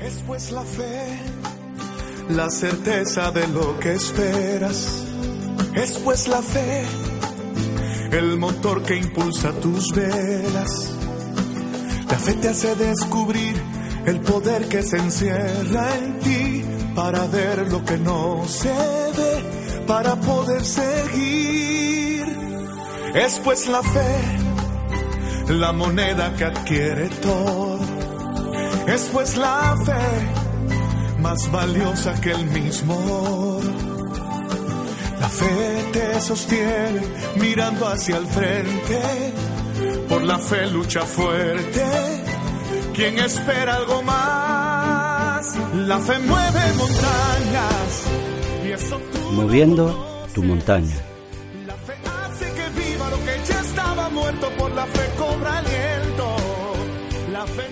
Es pues la fe, la certeza de lo que esperas. Es pues la fe, el motor que impulsa tus velas. La fe te hace descubrir el poder que se encierra en ti para ver lo que no se ve, para poder seguir. Es pues la fe, la moneda que adquiere todo. Es pues la fe más valiosa que el mismo oro. La fe te sostiene mirando hacia el frente. Por la fe lucha fuerte. Quien espera algo más, la fe mueve montañas. Y eso tú Moviendo tu montaña. la fe hace que viva lo que ya estaba muerto. Por la fe cobra aliento. La fe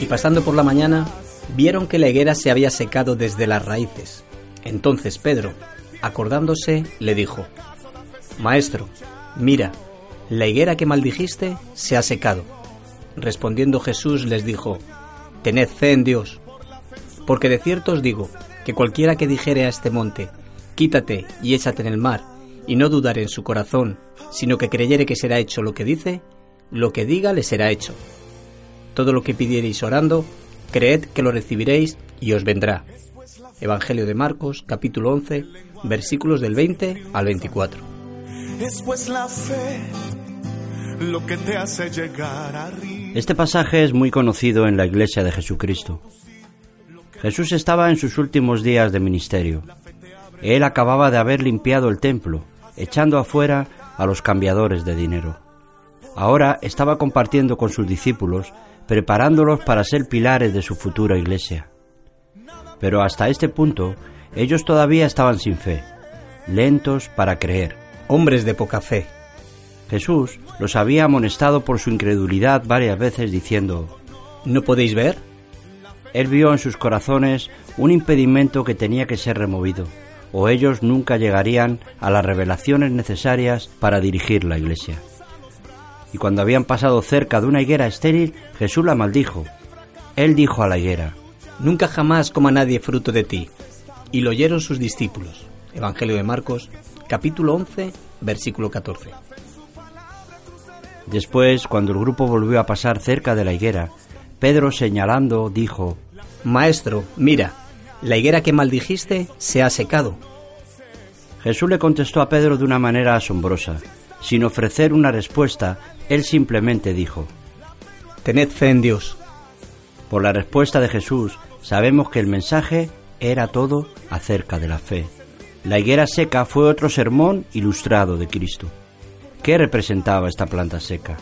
Y pasando por la mañana, vieron que la higuera se había secado desde las raíces. Entonces Pedro, acordándose, le dijo, Maestro, mira, la higuera que maldijiste se ha secado. Respondiendo Jesús les dijo, Tened fe en Dios, porque de cierto os digo que cualquiera que dijere a este monte, Quítate y échate en el mar, y no dudare en su corazón, sino que creyere que será hecho lo que dice, lo que diga le será hecho. Todo lo que pidiereis orando, creed que lo recibiréis y os vendrá. Evangelio de Marcos, capítulo 11, versículos del 20 al 24. Es pues la fe lo que te hace llegar arriba. Este pasaje es muy conocido en la Iglesia de Jesucristo. Jesús estaba en sus últimos días de ministerio. Él acababa de haber limpiado el templo, echando afuera a los cambiadores de dinero. Ahora estaba compartiendo con sus discípulos, preparándolos para ser pilares de su futura iglesia. Pero hasta este punto, ellos todavía estaban sin fe, lentos para creer. Hombres de poca fe. Jesús los había amonestado por su incredulidad varias veces diciendo, ¿No podéis ver? Él vio en sus corazones un impedimento que tenía que ser removido, o ellos nunca llegarían a las revelaciones necesarias para dirigir la iglesia. Y cuando habían pasado cerca de una higuera estéril, Jesús la maldijo. Él dijo a la higuera, Nunca jamás coma nadie fruto de ti. Y lo oyeron sus discípulos. Evangelio de Marcos, capítulo 11, versículo 14. Después, cuando el grupo volvió a pasar cerca de la higuera, Pedro señalando dijo, Maestro, mira, la higuera que maldijiste se ha secado. Jesús le contestó a Pedro de una manera asombrosa. Sin ofrecer una respuesta, él simplemente dijo, Tened fe en Dios. Por la respuesta de Jesús, sabemos que el mensaje era todo acerca de la fe. La higuera seca fue otro sermón ilustrado de Cristo. ¿Qué representaba esta planta seca?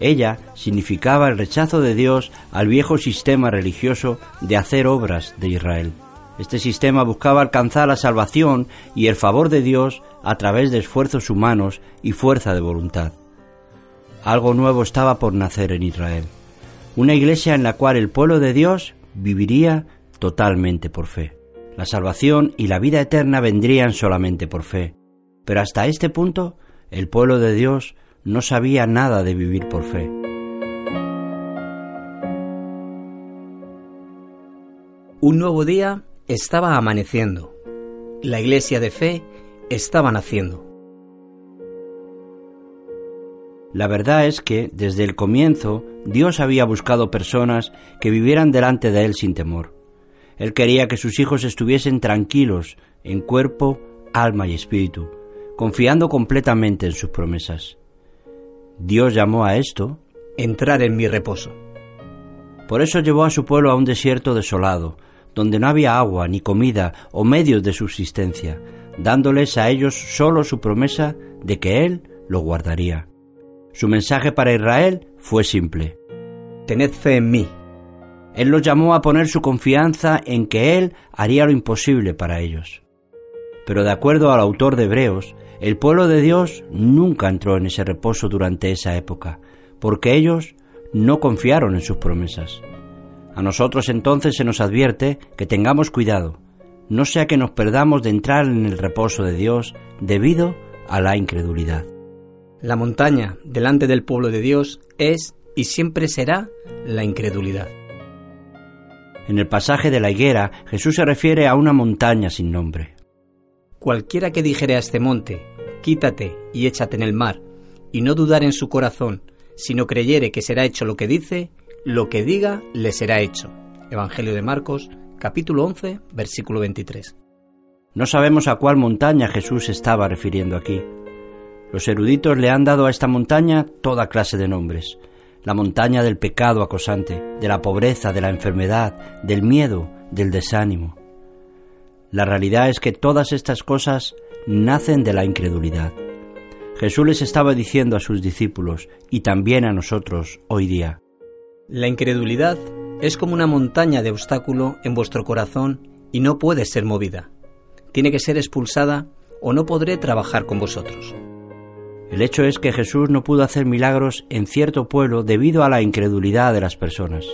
Ella significaba el rechazo de Dios al viejo sistema religioso de hacer obras de Israel. Este sistema buscaba alcanzar la salvación y el favor de Dios a través de esfuerzos humanos y fuerza de voluntad. Algo nuevo estaba por nacer en Israel, una iglesia en la cual el pueblo de Dios viviría totalmente por fe. La salvación y la vida eterna vendrían solamente por fe. Pero hasta este punto, el pueblo de Dios no sabía nada de vivir por fe. Un nuevo día estaba amaneciendo. La iglesia de fe estaba naciendo. La verdad es que, desde el comienzo, Dios había buscado personas que vivieran delante de Él sin temor. Él quería que sus hijos estuviesen tranquilos en cuerpo, alma y espíritu, confiando completamente en sus promesas. Dios llamó a esto Entrar en mi reposo. Por eso llevó a su pueblo a un desierto desolado, donde no había agua, ni comida o medios de subsistencia, dándoles a ellos solo su promesa de que Él lo guardaría. Su mensaje para Israel fue simple. Tened fe en mí. Él los llamó a poner su confianza en que Él haría lo imposible para ellos. Pero de acuerdo al autor de Hebreos, el pueblo de Dios nunca entró en ese reposo durante esa época, porque ellos no confiaron en sus promesas. A nosotros entonces se nos advierte que tengamos cuidado, no sea que nos perdamos de entrar en el reposo de Dios debido a la incredulidad. La montaña delante del pueblo de Dios es y siempre será la incredulidad. En el pasaje de la higuera, Jesús se refiere a una montaña sin nombre. Cualquiera que dijere a este monte, quítate y échate en el mar, y no dudar en su corazón, sino creyere que será hecho lo que dice, lo que diga le será hecho. Evangelio de Marcos, capítulo 11, versículo 23. No sabemos a cuál montaña Jesús estaba refiriendo aquí. Los eruditos le han dado a esta montaña toda clase de nombres. La montaña del pecado acosante, de la pobreza, de la enfermedad, del miedo, del desánimo. La realidad es que todas estas cosas nacen de la incredulidad. Jesús les estaba diciendo a sus discípulos y también a nosotros hoy día. La incredulidad es como una montaña de obstáculo en vuestro corazón y no puede ser movida. Tiene que ser expulsada o no podré trabajar con vosotros. El hecho es que Jesús no pudo hacer milagros en cierto pueblo debido a la incredulidad de las personas.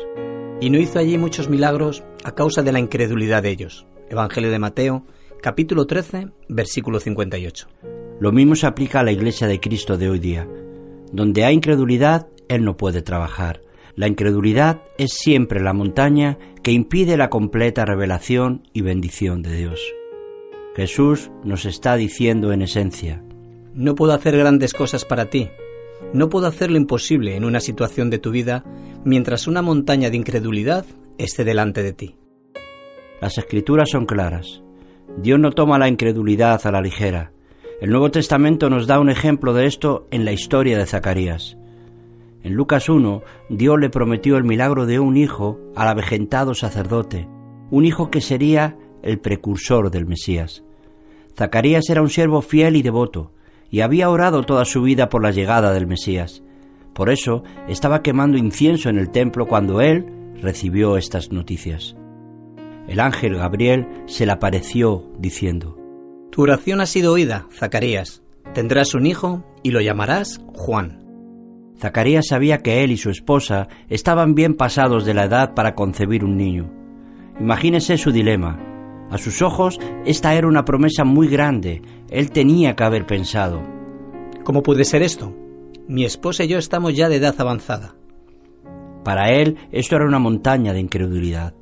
Y no hizo allí muchos milagros a causa de la incredulidad de ellos. Evangelio de Mateo, capítulo 13, versículo 58. Lo mismo se aplica a la iglesia de Cristo de hoy día. Donde hay incredulidad, Él no puede trabajar. La incredulidad es siempre la montaña que impide la completa revelación y bendición de Dios. Jesús nos está diciendo en esencia, no puedo hacer grandes cosas para ti. No puedo hacer lo imposible en una situación de tu vida mientras una montaña de incredulidad esté delante de ti. Las escrituras son claras. Dios no toma la incredulidad a la ligera. El Nuevo Testamento nos da un ejemplo de esto en la historia de Zacarías. En Lucas 1, Dios le prometió el milagro de un hijo al avejentado sacerdote, un hijo que sería el precursor del Mesías. Zacarías era un siervo fiel y devoto, y había orado toda su vida por la llegada del Mesías. Por eso estaba quemando incienso en el templo cuando él recibió estas noticias. El ángel Gabriel se le apareció diciendo, Tu oración ha sido oída, Zacarías. Tendrás un hijo y lo llamarás Juan. Zacarías sabía que él y su esposa estaban bien pasados de la edad para concebir un niño. Imagínese su dilema. A sus ojos, esta era una promesa muy grande. Él tenía que haber pensado. ¿Cómo puede ser esto? Mi esposa y yo estamos ya de edad avanzada. Para él, esto era una montaña de incredulidad.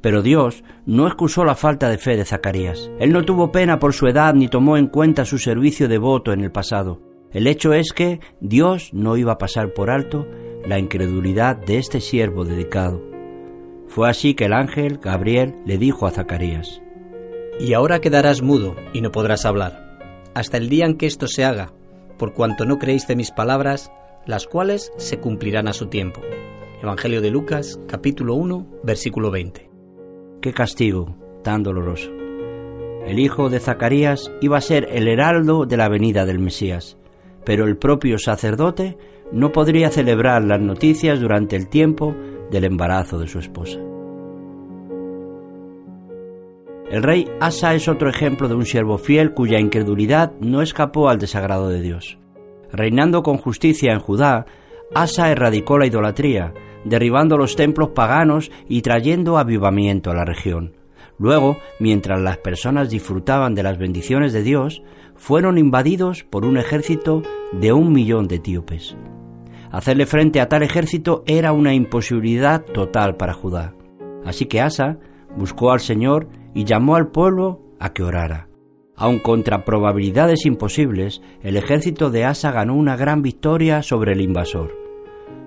Pero Dios no excusó la falta de fe de Zacarías. Él no tuvo pena por su edad ni tomó en cuenta su servicio devoto en el pasado. El hecho es que Dios no iba a pasar por alto la incredulidad de este siervo dedicado. Fue así que el ángel Gabriel le dijo a Zacarías, Y ahora quedarás mudo y no podrás hablar, hasta el día en que esto se haga, por cuanto no creíste mis palabras, las cuales se cumplirán a su tiempo. Evangelio de Lucas, capítulo 1, versículo 20. Qué castigo tan doloroso. El hijo de Zacarías iba a ser el heraldo de la venida del Mesías, pero el propio sacerdote no podría celebrar las noticias durante el tiempo del embarazo de su esposa. El rey Asa es otro ejemplo de un siervo fiel cuya incredulidad no escapó al desagrado de Dios. Reinando con justicia en Judá, Asa erradicó la idolatría, derribando los templos paganos y trayendo avivamiento a la región. Luego, mientras las personas disfrutaban de las bendiciones de Dios, fueron invadidos por un ejército de un millón de etíopes. Hacerle frente a tal ejército era una imposibilidad total para Judá. Así que Asa buscó al Señor y llamó al pueblo a que orara. Aun contra probabilidades imposibles, el ejército de Asa ganó una gran victoria sobre el invasor.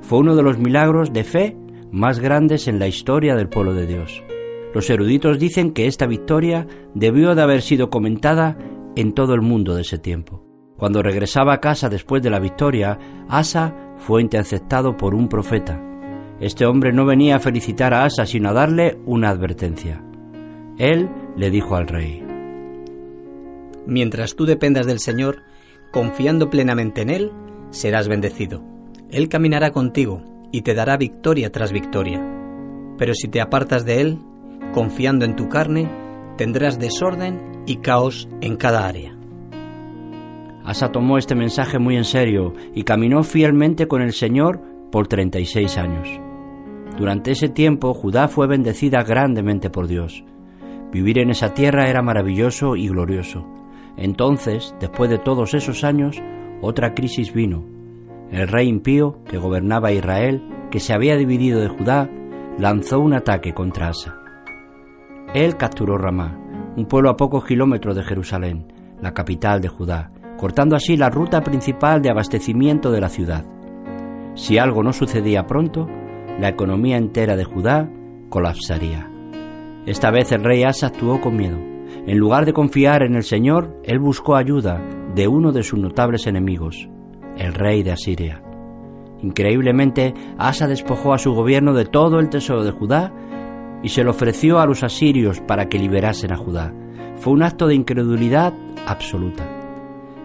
Fue uno de los milagros de fe más grandes en la historia del pueblo de Dios. Los eruditos dicen que esta victoria debió de haber sido comentada en todo el mundo de ese tiempo. Cuando regresaba a casa después de la victoria, Asa fue interceptado por un profeta. Este hombre no venía a felicitar a Asa, sino a darle una advertencia. Él le dijo al rey, Mientras tú dependas del Señor, confiando plenamente en Él, serás bendecido. Él caminará contigo y te dará victoria tras victoria. Pero si te apartas de él, confiando en tu carne, tendrás desorden y caos en cada área. Asa tomó este mensaje muy en serio y caminó fielmente con el Señor por 36 años. Durante ese tiempo Judá fue bendecida grandemente por Dios. Vivir en esa tierra era maravilloso y glorioso. Entonces, después de todos esos años, otra crisis vino. El rey impío, que gobernaba Israel, que se había dividido de Judá, lanzó un ataque contra Asa. Él capturó Ramá, un pueblo a pocos kilómetros de Jerusalén, la capital de Judá, cortando así la ruta principal de abastecimiento de la ciudad. Si algo no sucedía pronto, la economía entera de Judá colapsaría. Esta vez el rey Asa actuó con miedo. En lugar de confiar en el Señor, él buscó ayuda de uno de sus notables enemigos, el rey de Asiria. Increíblemente, Asa despojó a su gobierno de todo el tesoro de Judá y se lo ofreció a los asirios para que liberasen a Judá. Fue un acto de incredulidad absoluta.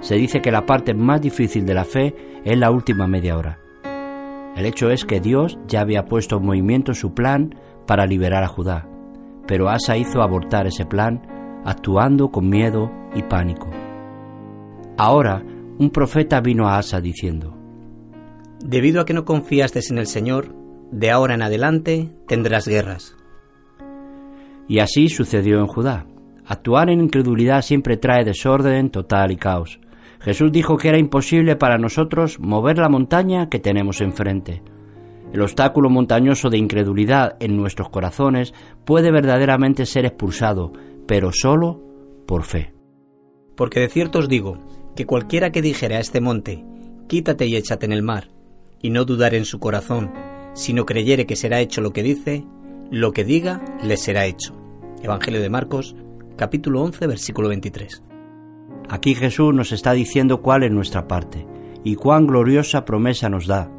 Se dice que la parte más difícil de la fe es la última media hora. El hecho es que Dios ya había puesto en movimiento su plan para liberar a Judá, pero Asa hizo abortar ese plan actuando con miedo y pánico. Ahora, un profeta vino a Asa diciendo, Debido a que no confiaste en el Señor, de ahora en adelante tendrás guerras. Y así sucedió en Judá. Actuar en incredulidad siempre trae desorden total y caos. Jesús dijo que era imposible para nosotros mover la montaña que tenemos enfrente. El obstáculo montañoso de incredulidad en nuestros corazones puede verdaderamente ser expulsado, pero solo por fe. Porque de cierto os digo, que cualquiera que dijere a este monte, quítate y échate en el mar, y no dudar en su corazón, sino creyere que será hecho lo que dice, lo que diga le será hecho. Evangelio de Marcos, capítulo 11, versículo 23. Aquí Jesús nos está diciendo cuál es nuestra parte y cuán gloriosa promesa nos da.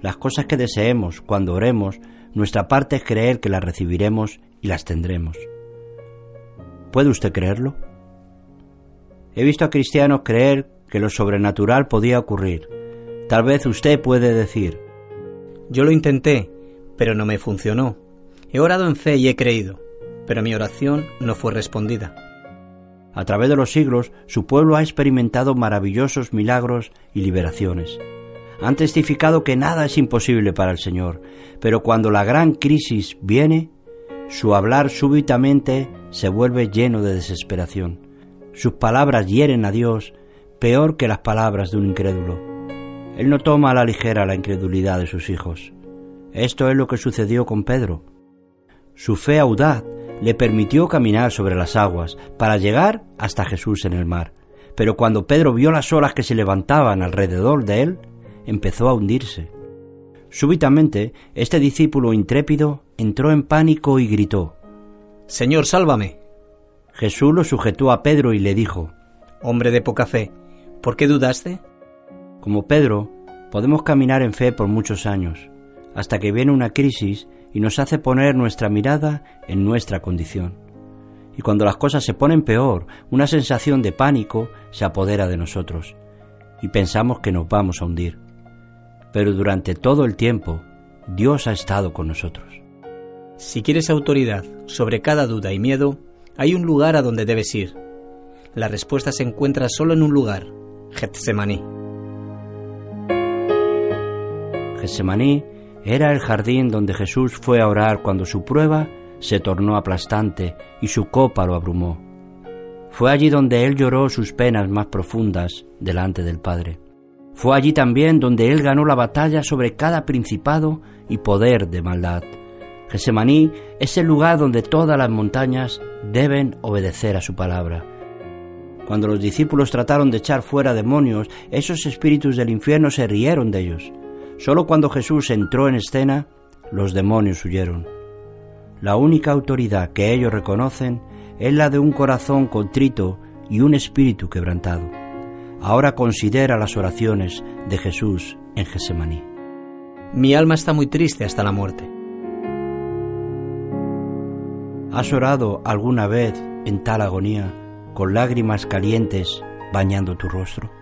Las cosas que deseemos cuando oremos, nuestra parte es creer que las recibiremos y las tendremos. ¿Puede usted creerlo? He visto a cristianos creer que lo sobrenatural podía ocurrir. Tal vez usted puede decir, Yo lo intenté, pero no me funcionó. He orado en fe y he creído, pero mi oración no fue respondida. A través de los siglos, su pueblo ha experimentado maravillosos milagros y liberaciones. Han testificado que nada es imposible para el Señor, pero cuando la gran crisis viene, su hablar súbitamente se vuelve lleno de desesperación. Sus palabras hieren a Dios peor que las palabras de un incrédulo. Él no toma a la ligera la incredulidad de sus hijos. Esto es lo que sucedió con Pedro. Su fe audaz le permitió caminar sobre las aguas para llegar hasta Jesús en el mar. Pero cuando Pedro vio las olas que se levantaban alrededor de él, empezó a hundirse. Súbitamente, este discípulo intrépido entró en pánico y gritó, Señor, sálvame. Jesús lo sujetó a Pedro y le dijo, Hombre de poca fe, ¿por qué dudaste? Como Pedro, podemos caminar en fe por muchos años, hasta que viene una crisis y nos hace poner nuestra mirada en nuestra condición. Y cuando las cosas se ponen peor, una sensación de pánico se apodera de nosotros y pensamos que nos vamos a hundir. Pero durante todo el tiempo, Dios ha estado con nosotros. Si quieres autoridad sobre cada duda y miedo, hay un lugar a donde debes ir. La respuesta se encuentra solo en un lugar, Getsemaní. Getsemaní era el jardín donde Jesús fue a orar cuando su prueba se tornó aplastante y su copa lo abrumó. Fue allí donde él lloró sus penas más profundas delante del Padre. Fue allí también donde él ganó la batalla sobre cada principado y poder de maldad. Gesemaní es el lugar donde todas las montañas deben obedecer a su palabra. Cuando los discípulos trataron de echar fuera demonios, esos espíritus del infierno se rieron de ellos. Solo cuando Jesús entró en escena, los demonios huyeron. La única autoridad que ellos reconocen es la de un corazón contrito y un espíritu quebrantado. Ahora considera las oraciones de Jesús en Gesemaní. Mi alma está muy triste hasta la muerte. ¿Has orado alguna vez en tal agonía con lágrimas calientes bañando tu rostro?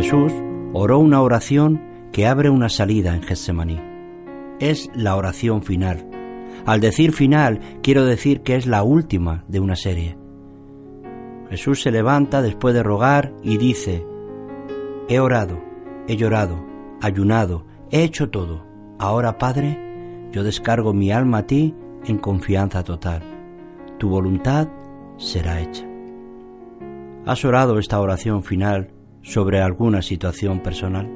Jesús oró una oración que abre una salida en Getsemaní. Es la oración final. Al decir final, quiero decir que es la última de una serie. Jesús se levanta después de rogar y dice, He orado, he llorado, ayunado, he hecho todo. Ahora, Padre, yo descargo mi alma a ti en confianza total. Tu voluntad será hecha. ¿Has orado esta oración final sobre alguna situación personal?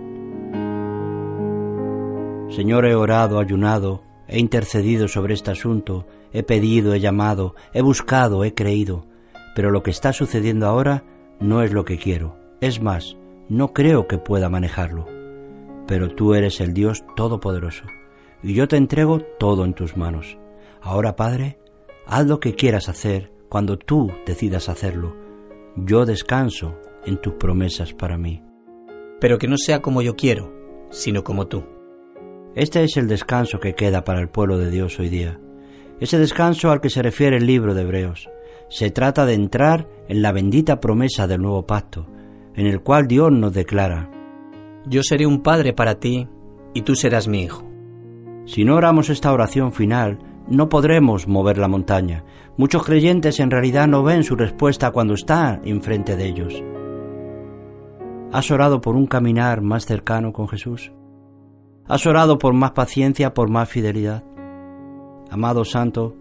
Señor, he orado, ayunado, he intercedido sobre este asunto, he pedido, he llamado, he buscado, he creído, pero lo que está sucediendo ahora no es lo que quiero. Es más, no creo que pueda manejarlo. Pero tú eres el Dios Todopoderoso, y yo te entrego todo en tus manos. Ahora, Padre, haz lo que quieras hacer cuando tú decidas hacerlo. Yo descanso en tus promesas para mí. Pero que no sea como yo quiero, sino como tú. Este es el descanso que queda para el pueblo de Dios hoy día. Ese descanso al que se refiere el libro de Hebreos. Se trata de entrar en la bendita promesa del nuevo pacto, en el cual Dios nos declara, Yo seré un padre para ti y tú serás mi hijo. Si no oramos esta oración final, no podremos mover la montaña. Muchos creyentes en realidad no ven su respuesta cuando está enfrente de ellos. ¿Has orado por un caminar más cercano con Jesús? ¿Has orado por más paciencia, por más fidelidad? Amado Santo,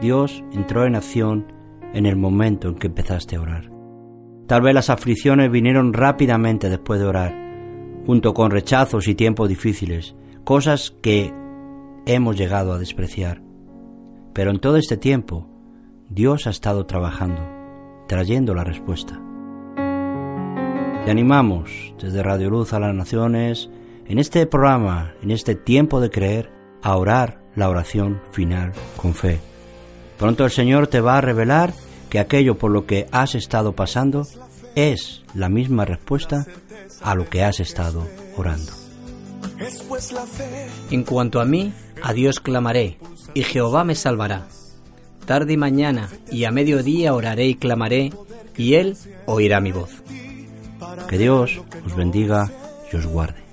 Dios entró en acción en el momento en que empezaste a orar. Tal vez las aflicciones vinieron rápidamente después de orar, junto con rechazos y tiempos difíciles, cosas que hemos llegado a despreciar. Pero en todo este tiempo, Dios ha estado trabajando, trayendo la respuesta. Te animamos desde Radio Luz a las Naciones, en este programa, en este tiempo de creer, a orar la oración final con fe. Pronto el Señor te va a revelar que aquello por lo que has estado pasando es la misma respuesta a lo que has estado orando. En cuanto a mí, a Dios clamaré, y Jehová me salvará. Tarde y mañana y a mediodía oraré y clamaré, y Él oirá mi voz. Que Dios os bendiga y os guarde.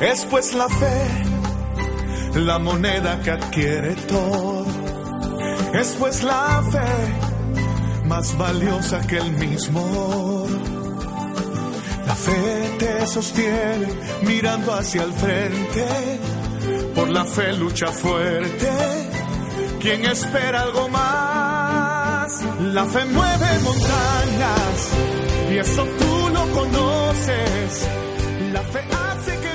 Es pues la fe, la moneda que adquiere todo. Es pues la fe, más valiosa que el mismo. La fe te sostiene mirando hacia el frente. Por la fe lucha fuerte. Quien espera algo más, la fe mueve montañas y eso tú lo conoces. La fe hace que